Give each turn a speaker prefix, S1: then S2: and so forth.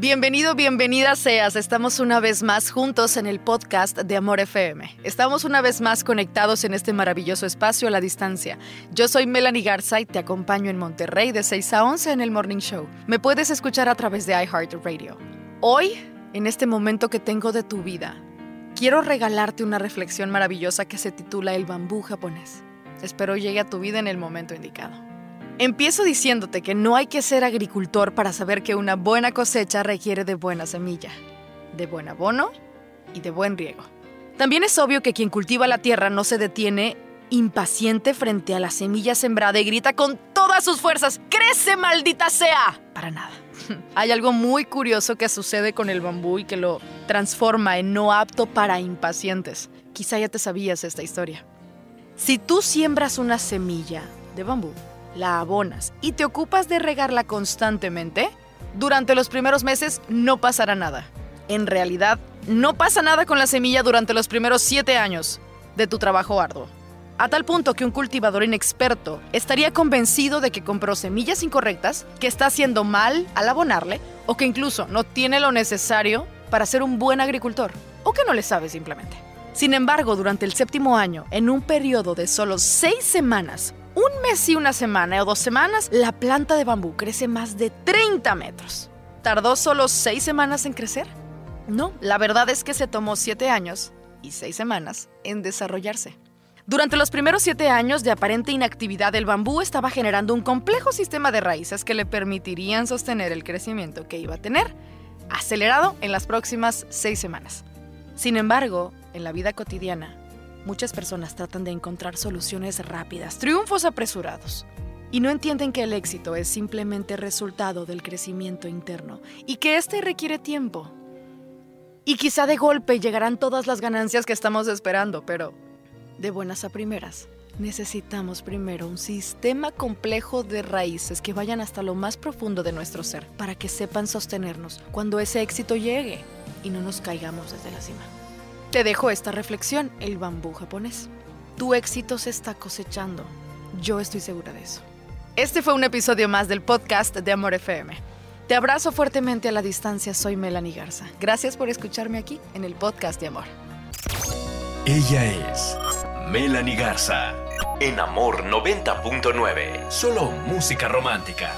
S1: Bienvenido, bienvenida seas. Estamos una vez más juntos en el podcast de Amor FM. Estamos una vez más conectados en este maravilloso espacio a la distancia. Yo soy Melanie Garza y te acompaño en Monterrey de 6 a 11 en el Morning Show. Me puedes escuchar a través de iHeartRadio. Hoy, en este momento que tengo de tu vida, quiero regalarte una reflexión maravillosa que se titula El bambú japonés. Espero llegue a tu vida en el momento indicado. Empiezo diciéndote que no hay que ser agricultor para saber que una buena cosecha requiere de buena semilla, de buen abono y de buen riego. También es obvio que quien cultiva la tierra no se detiene impaciente frente a la semilla sembrada y grita con todas sus fuerzas, ¡crece maldita sea! Para nada. Hay algo muy curioso que sucede con el bambú y que lo transforma en no apto para impacientes. Quizá ya te sabías esta historia. Si tú siembras una semilla de bambú, la abonas y te ocupas de regarla constantemente, durante los primeros meses no pasará nada. En realidad, no pasa nada con la semilla durante los primeros siete años de tu trabajo arduo. A tal punto que un cultivador inexperto estaría convencido de que compró semillas incorrectas, que está haciendo mal al abonarle, o que incluso no tiene lo necesario para ser un buen agricultor, o que no le sabe simplemente. Sin embargo, durante el séptimo año, en un periodo de solo seis semanas, y una semana o dos semanas, la planta de bambú crece más de 30 metros. ¿Tardó solo seis semanas en crecer? No, la verdad es que se tomó siete años y seis semanas en desarrollarse. Durante los primeros siete años de aparente inactividad, el bambú estaba generando un complejo sistema de raíces que le permitirían sostener el crecimiento que iba a tener, acelerado en las próximas seis semanas. Sin embargo, en la vida cotidiana, Muchas personas tratan de encontrar soluciones rápidas, triunfos apresurados, y no entienden que el éxito es simplemente resultado del crecimiento interno y que éste requiere tiempo. Y quizá de golpe llegarán todas las ganancias que estamos esperando, pero de buenas a primeras, necesitamos primero un sistema complejo de raíces que vayan hasta lo más profundo de nuestro ser para que sepan sostenernos cuando ese éxito llegue y no nos caigamos desde la cima. Te dejo esta reflexión, el bambú japonés. Tu éxito se está cosechando. Yo estoy segura de eso. Este fue un episodio más del podcast de Amor FM. Te abrazo fuertemente a la distancia, soy Melanie Garza. Gracias por escucharme aquí en el podcast de Amor.
S2: Ella es Melanie Garza en Amor 90.9. Solo música romántica.